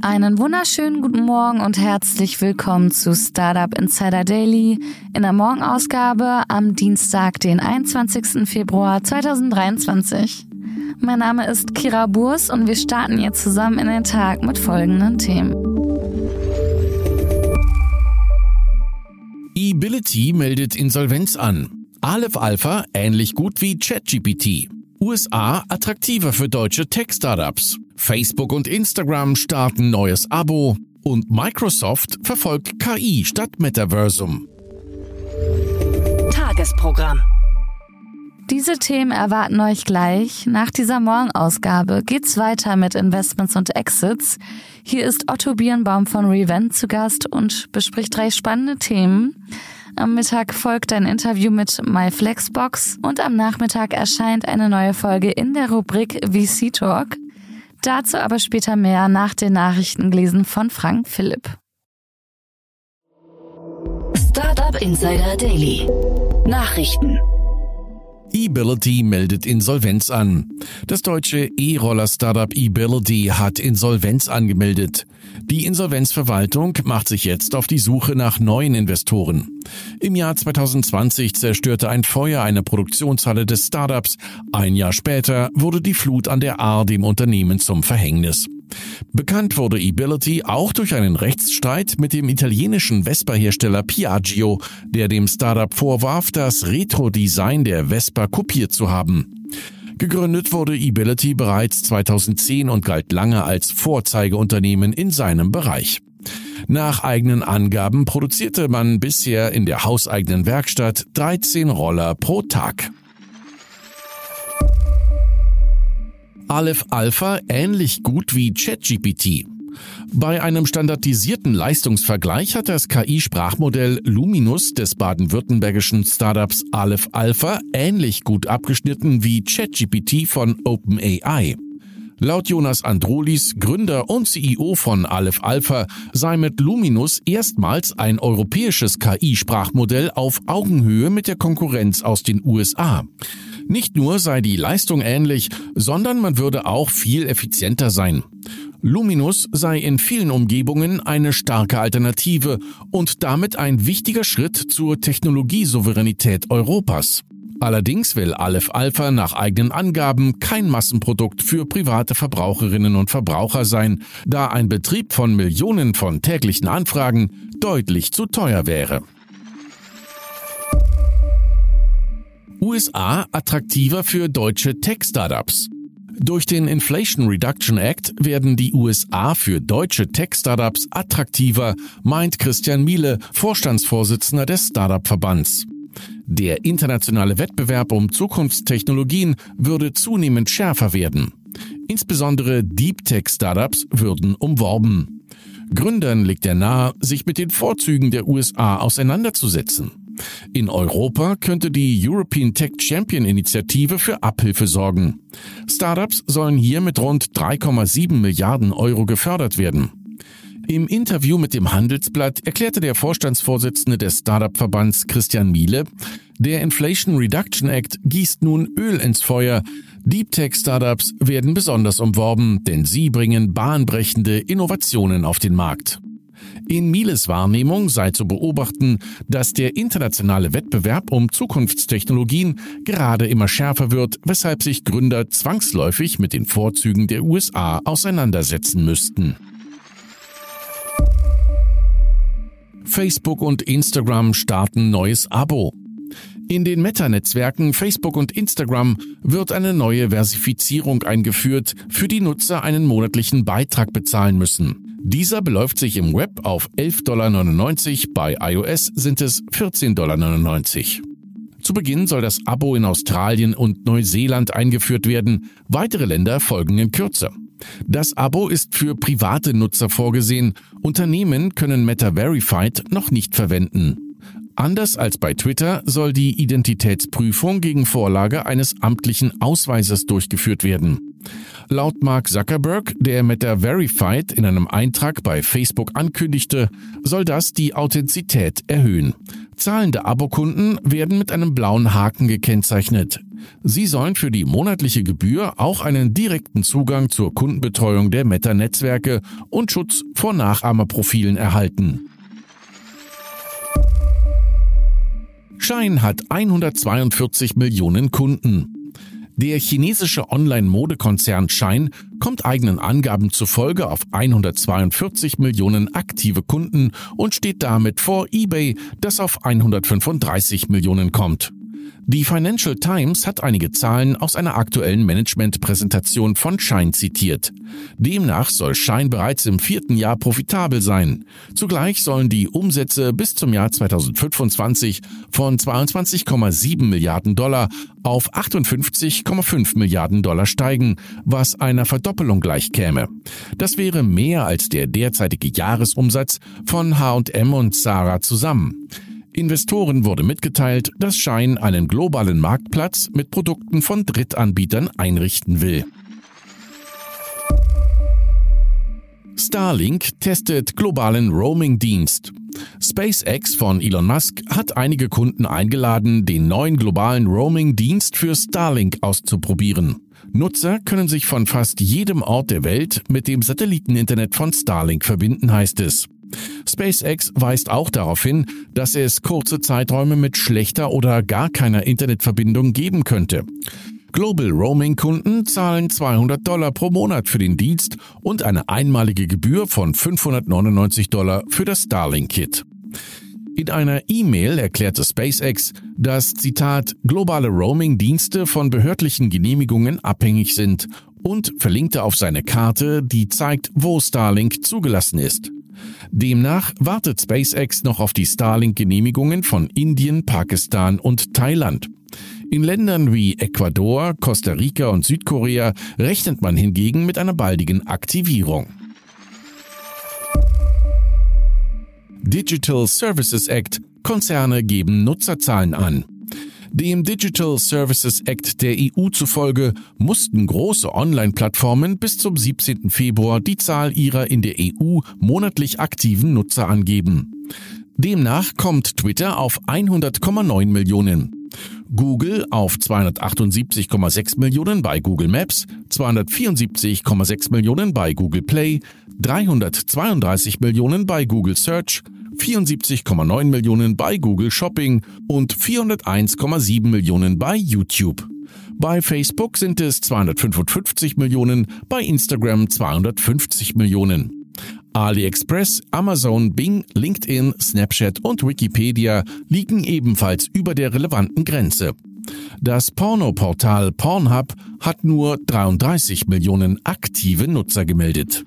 Einen wunderschönen guten Morgen und herzlich willkommen zu Startup Insider Daily in der Morgenausgabe am Dienstag, den 21. Februar 2023. Mein Name ist Kira Burs und wir starten jetzt zusammen in den Tag mit folgenden Themen. eBility meldet Insolvenz an. Aleph Alpha ähnlich gut wie ChatGPT. USA attraktiver für deutsche Tech-Startups. Facebook und Instagram starten neues Abo und Microsoft verfolgt KI statt Metaversum. Tagesprogramm. Diese Themen erwarten euch gleich. Nach dieser Morgenausgabe geht's weiter mit Investments und Exits. Hier ist Otto Birnbaum von Revent zu Gast und bespricht drei spannende Themen. Am Mittag folgt ein Interview mit MyFlexbox und am Nachmittag erscheint eine neue Folge in der Rubrik VC Talk. Dazu aber später mehr nach den Nachrichten gelesen von Frank Philipp. Startup Insider Daily. Nachrichten. eBility meldet Insolvenz an. Das deutsche E-Roller-Startup eBility hat Insolvenz angemeldet. Die Insolvenzverwaltung macht sich jetzt auf die Suche nach neuen Investoren. Im Jahr 2020 zerstörte ein Feuer eine Produktionshalle des Startups. Ein Jahr später wurde die Flut an der Ahr dem Unternehmen zum Verhängnis. Bekannt wurde eBility auch durch einen Rechtsstreit mit dem italienischen Vespa-Hersteller Piaggio, der dem Startup vorwarf, das Retro-Design der Vespa kopiert zu haben. Gegründet wurde eBility bereits 2010 und galt lange als Vorzeigeunternehmen in seinem Bereich. Nach eigenen Angaben produzierte man bisher in der hauseigenen Werkstatt 13 Roller pro Tag. Aleph Alpha ähnlich gut wie ChatGPT. Bei einem standardisierten Leistungsvergleich hat das KI-Sprachmodell Luminus des baden-württembergischen Startups Aleph Alpha ähnlich gut abgeschnitten wie ChatGPT von OpenAI. Laut Jonas Androlis, Gründer und CEO von Aleph Alpha, sei mit Luminus erstmals ein europäisches KI-Sprachmodell auf Augenhöhe mit der Konkurrenz aus den USA. Nicht nur sei die Leistung ähnlich, sondern man würde auch viel effizienter sein. Luminus sei in vielen Umgebungen eine starke Alternative und damit ein wichtiger Schritt zur Technologiesouveränität Europas. Allerdings will Aleph Alpha nach eigenen Angaben kein Massenprodukt für private Verbraucherinnen und Verbraucher sein, da ein Betrieb von Millionen von täglichen Anfragen deutlich zu teuer wäre. USA attraktiver für deutsche Tech-Startups. Durch den Inflation Reduction Act werden die USA für deutsche Tech-Startups attraktiver, meint Christian Miele, Vorstandsvorsitzender des Startup-Verbands. Der internationale Wettbewerb um Zukunftstechnologien würde zunehmend schärfer werden. Insbesondere Deep Tech Startups würden umworben. Gründern liegt er nahe, sich mit den Vorzügen der USA auseinanderzusetzen. In Europa könnte die European Tech Champion Initiative für Abhilfe sorgen. Startups sollen hier mit rund 3,7 Milliarden Euro gefördert werden. Im Interview mit dem Handelsblatt erklärte der Vorstandsvorsitzende des Startup-Verbands Christian Miele, der Inflation Reduction Act gießt nun Öl ins Feuer. Deep Tech Startups werden besonders umworben, denn sie bringen bahnbrechende Innovationen auf den Markt. In Miles Wahrnehmung sei zu beobachten, dass der internationale Wettbewerb um Zukunftstechnologien gerade immer schärfer wird, weshalb sich Gründer zwangsläufig mit den Vorzügen der USA auseinandersetzen müssten. Facebook und Instagram starten neues Abo. In den Meta-Netzwerken Facebook und Instagram wird eine neue Versifizierung eingeführt, für die Nutzer einen monatlichen Beitrag bezahlen müssen. Dieser beläuft sich im Web auf 11,99 Dollar, bei iOS sind es 14,99 Dollar. Zu Beginn soll das Abo in Australien und Neuseeland eingeführt werden, weitere Länder folgen in Kürze. Das Abo ist für private Nutzer vorgesehen, Unternehmen können Meta Verified noch nicht verwenden. Anders als bei Twitter soll die Identitätsprüfung gegen Vorlage eines amtlichen Ausweises durchgeführt werden. Laut Mark Zuckerberg, der mit der Verified in einem Eintrag bei Facebook ankündigte, soll das die Authentizität erhöhen. Zahlende Abokunden werden mit einem blauen Haken gekennzeichnet. Sie sollen für die monatliche Gebühr auch einen direkten Zugang zur Kundenbetreuung der Meta-Netzwerke und Schutz vor Nachahmerprofilen erhalten. Schein hat 142 Millionen Kunden. Der chinesische Online-Modekonzern Shine kommt eigenen Angaben zufolge auf 142 Millionen aktive Kunden und steht damit vor eBay, das auf 135 Millionen kommt. Die Financial Times hat einige Zahlen aus einer aktuellen Management-Präsentation von Shine zitiert. Demnach soll Shine bereits im vierten Jahr profitabel sein. Zugleich sollen die Umsätze bis zum Jahr 2025 von 22,7 Milliarden Dollar auf 58,5 Milliarden Dollar steigen, was einer Verdoppelung gleichkäme. Das wäre mehr als der derzeitige Jahresumsatz von H&M und Zara zusammen. Investoren wurde mitgeteilt, dass Shine einen globalen Marktplatz mit Produkten von Drittanbietern einrichten will. Starlink testet globalen Roaming-Dienst. SpaceX von Elon Musk hat einige Kunden eingeladen, den neuen globalen Roaming-Dienst für Starlink auszuprobieren. Nutzer können sich von fast jedem Ort der Welt mit dem Satelliteninternet von Starlink verbinden, heißt es. SpaceX weist auch darauf hin, dass es kurze Zeiträume mit schlechter oder gar keiner Internetverbindung geben könnte. Global Roaming Kunden zahlen 200 Dollar pro Monat für den Dienst und eine einmalige Gebühr von 599 Dollar für das Starlink Kit. In einer E-Mail erklärte SpaceX, dass Zitat globale Roaming-Dienste von behördlichen Genehmigungen abhängig sind und verlinkte auf seine Karte, die zeigt, wo Starlink zugelassen ist. Demnach wartet SpaceX noch auf die Starlink-Genehmigungen von Indien, Pakistan und Thailand. In Ländern wie Ecuador, Costa Rica und Südkorea rechnet man hingegen mit einer baldigen Aktivierung. Digital Services Act Konzerne geben Nutzerzahlen an. Dem Digital Services Act der EU zufolge mussten große Online-Plattformen bis zum 17. Februar die Zahl ihrer in der EU monatlich aktiven Nutzer angeben. Demnach kommt Twitter auf 100,9 Millionen. Google auf 278,6 Millionen bei Google Maps, 274,6 Millionen bei Google Play, 332 Millionen bei Google Search, 74,9 Millionen bei Google Shopping und 401,7 Millionen bei YouTube. Bei Facebook sind es 255 Millionen, bei Instagram 250 Millionen. AliExpress, Amazon, Bing, LinkedIn, Snapchat und Wikipedia liegen ebenfalls über der relevanten Grenze. Das Pornoportal Pornhub hat nur 33 Millionen aktive Nutzer gemeldet.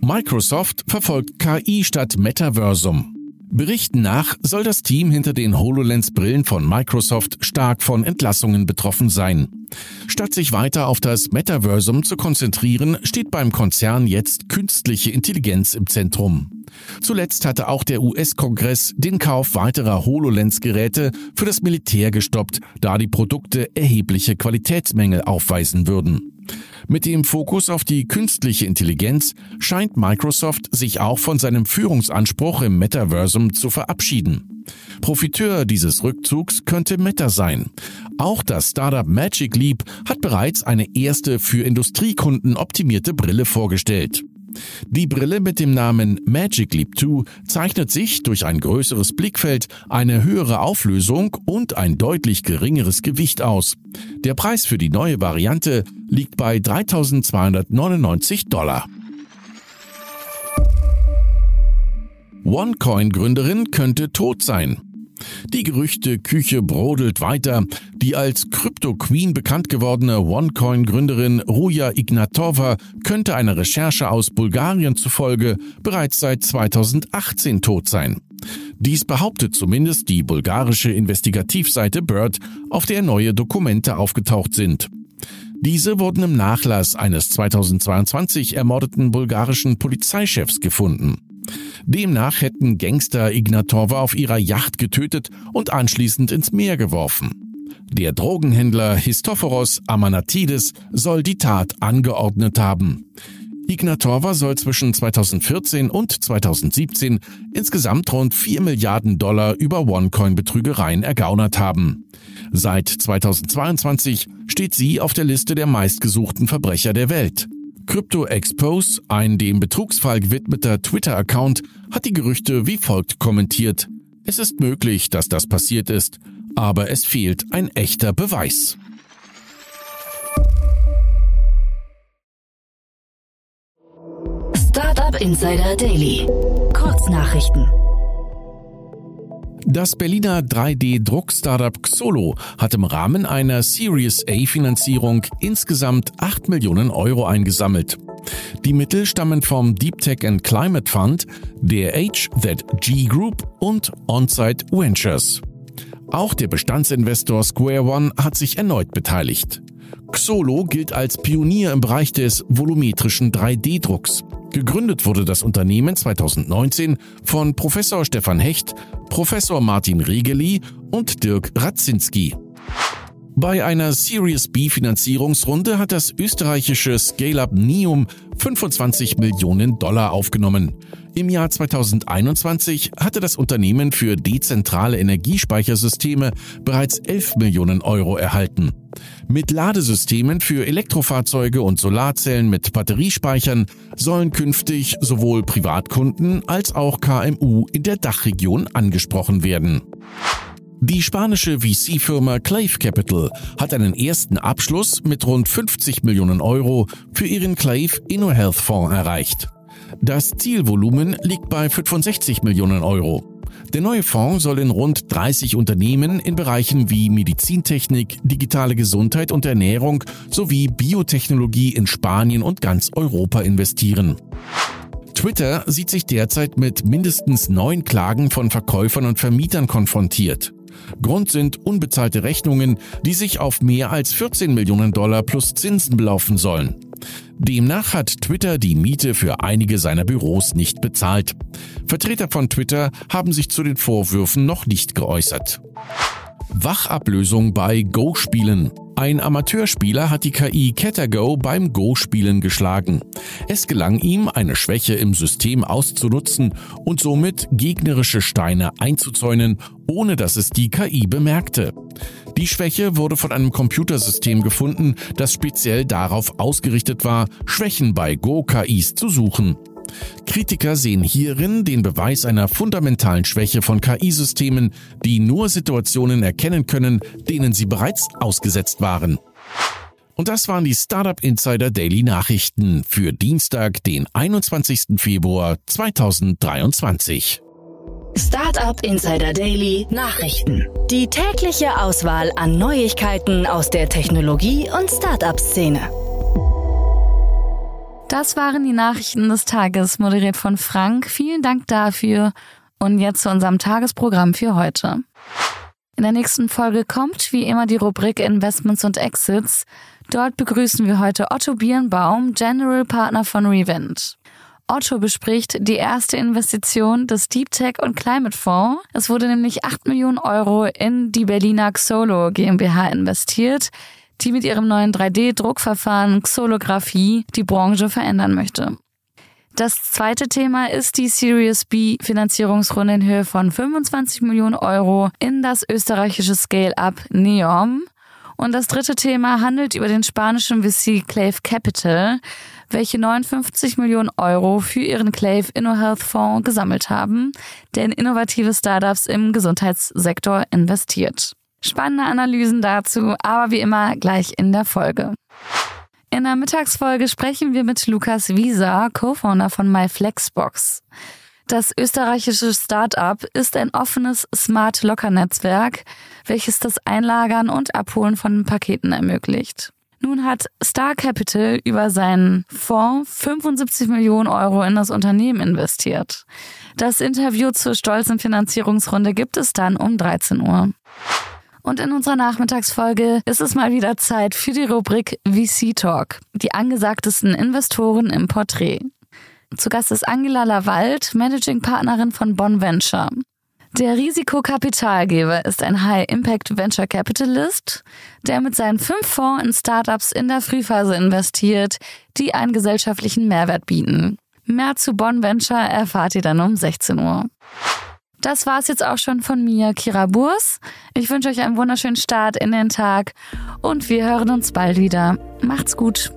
Microsoft verfolgt KI statt Metaversum. Berichten nach soll das Team hinter den HoloLens-Brillen von Microsoft stark von Entlassungen betroffen sein. Statt sich weiter auf das Metaversum zu konzentrieren, steht beim Konzern jetzt künstliche Intelligenz im Zentrum. Zuletzt hatte auch der US-Kongress den Kauf weiterer HoloLens-Geräte für das Militär gestoppt, da die Produkte erhebliche Qualitätsmängel aufweisen würden. Mit dem Fokus auf die künstliche Intelligenz scheint Microsoft sich auch von seinem Führungsanspruch im Metaversum zu verabschieden. Profiteur dieses Rückzugs könnte Meta sein. Auch das Startup Magic Leap hat bereits eine erste für Industriekunden optimierte Brille vorgestellt. Die Brille mit dem Namen Magic Leap 2 zeichnet sich durch ein größeres Blickfeld, eine höhere Auflösung und ein deutlich geringeres Gewicht aus. Der Preis für die neue Variante liegt bei 3299 Dollar. OneCoin-Gründerin könnte tot sein. Die Gerüchte-Küche brodelt weiter. Die als Crypto-Queen bekannt gewordene OneCoin-Gründerin Ruja Ignatova könnte einer Recherche aus Bulgarien zufolge bereits seit 2018 tot sein. Dies behauptet zumindest die bulgarische Investigativseite Bird, auf der neue Dokumente aufgetaucht sind. Diese wurden im Nachlass eines 2022 ermordeten bulgarischen Polizeichefs gefunden. Demnach hätten Gangster Ignatova auf ihrer Yacht getötet und anschließend ins Meer geworfen. Der Drogenhändler Histophoros Amanatidis soll die Tat angeordnet haben. Ignatova soll zwischen 2014 und 2017 insgesamt rund 4 Milliarden Dollar über OneCoin-Betrügereien ergaunert haben. Seit 2022 steht sie auf der Liste der meistgesuchten Verbrecher der Welt. Crypto Expose, ein dem Betrugsfall gewidmeter Twitter-Account, hat die Gerüchte wie folgt kommentiert. Es ist möglich, dass das passiert ist, aber es fehlt ein echter Beweis. Startup Insider Daily. Kurznachrichten. Das Berliner 3D-Druck-Startup Xolo hat im Rahmen einer Series A-Finanzierung insgesamt 8 Millionen Euro eingesammelt. Die Mittel stammen vom Deep Tech and Climate Fund, der HZG Group und OnSite Ventures. Auch der Bestandsinvestor Square One hat sich erneut beteiligt. Xolo gilt als Pionier im Bereich des volumetrischen 3D-Drucks. Gegründet wurde das Unternehmen 2019 von Professor Stefan Hecht, Professor Martin Regeli und Dirk Radzinski. Bei einer Series B Finanzierungsrunde hat das österreichische Scale-up Neum 25 Millionen Dollar aufgenommen. Im Jahr 2021 hatte das Unternehmen für dezentrale Energiespeichersysteme bereits 11 Millionen Euro erhalten. Mit Ladesystemen für Elektrofahrzeuge und Solarzellen mit Batteriespeichern sollen künftig sowohl Privatkunden als auch KMU in der Dachregion angesprochen werden. Die spanische VC-Firma Clave Capital hat einen ersten Abschluss mit rund 50 Millionen Euro für ihren Clave InnoHealth Fonds erreicht. Das Zielvolumen liegt bei 65 Millionen Euro. Der neue Fonds soll in rund 30 Unternehmen in Bereichen wie Medizintechnik, digitale Gesundheit und Ernährung sowie Biotechnologie in Spanien und ganz Europa investieren. Twitter sieht sich derzeit mit mindestens neun Klagen von Verkäufern und Vermietern konfrontiert. Grund sind unbezahlte Rechnungen, die sich auf mehr als 14 Millionen Dollar plus Zinsen belaufen sollen. Demnach hat Twitter die Miete für einige seiner Büros nicht bezahlt. Vertreter von Twitter haben sich zu den Vorwürfen noch nicht geäußert. Wachablösung bei Go-Spielen. Ein Amateurspieler hat die KI Catago beim Go-Spielen geschlagen. Es gelang ihm, eine Schwäche im System auszunutzen und somit gegnerische Steine einzuzäunen, ohne dass es die KI bemerkte. Die Schwäche wurde von einem Computersystem gefunden, das speziell darauf ausgerichtet war, Schwächen bei Go-KIs zu suchen. Kritiker sehen hierin den Beweis einer fundamentalen Schwäche von KI-Systemen, die nur Situationen erkennen können, denen sie bereits ausgesetzt waren. Und das waren die Startup Insider Daily Nachrichten für Dienstag, den 21. Februar 2023. Startup Insider Daily Nachrichten. Die tägliche Auswahl an Neuigkeiten aus der Technologie- und Startup-Szene. Das waren die Nachrichten des Tages, moderiert von Frank. Vielen Dank dafür. Und jetzt zu unserem Tagesprogramm für heute. In der nächsten Folge kommt wie immer die Rubrik Investments und Exits. Dort begrüßen wir heute Otto Birnbaum, General Partner von Revent. Otto bespricht die erste Investition des Deep Tech und Climate Fonds. Es wurde nämlich 8 Millionen Euro in die Berliner Xolo GmbH investiert die mit ihrem neuen 3D-Druckverfahren Xolographie die Branche verändern möchte. Das zweite Thema ist die Series B Finanzierungsrunde in Höhe von 25 Millionen Euro in das österreichische Scale-Up Neom. Und das dritte Thema handelt über den spanischen VC Clave Capital, welche 59 Millionen Euro für ihren Clave InnoHealth Fonds gesammelt haben, der in innovative Startups im Gesundheitssektor investiert. Spannende Analysen dazu, aber wie immer gleich in der Folge. In der Mittagsfolge sprechen wir mit Lukas Wieser, Co-Founder von MyFlexbox. Das österreichische Startup ist ein offenes Smart Locker Netzwerk, welches das Einlagern und Abholen von Paketen ermöglicht. Nun hat Star Capital über seinen Fonds 75 Millionen Euro in das Unternehmen investiert. Das Interview zur stolzen Finanzierungsrunde gibt es dann um 13 Uhr. Und in unserer Nachmittagsfolge ist es mal wieder Zeit für die Rubrik VC Talk, die angesagtesten Investoren im Porträt. Zu Gast ist Angela Lawald, Managing Partnerin von Bonn Venture. Der Risikokapitalgeber ist ein High-Impact Venture Capitalist, der mit seinen fünf Fonds in Startups in der Frühphase investiert, die einen gesellschaftlichen Mehrwert bieten. Mehr zu Bonn Venture erfahrt ihr dann um 16 Uhr. Das war's jetzt auch schon von mir, Kira Burs. Ich wünsche euch einen wunderschönen Start in den Tag und wir hören uns bald wieder. Macht's gut.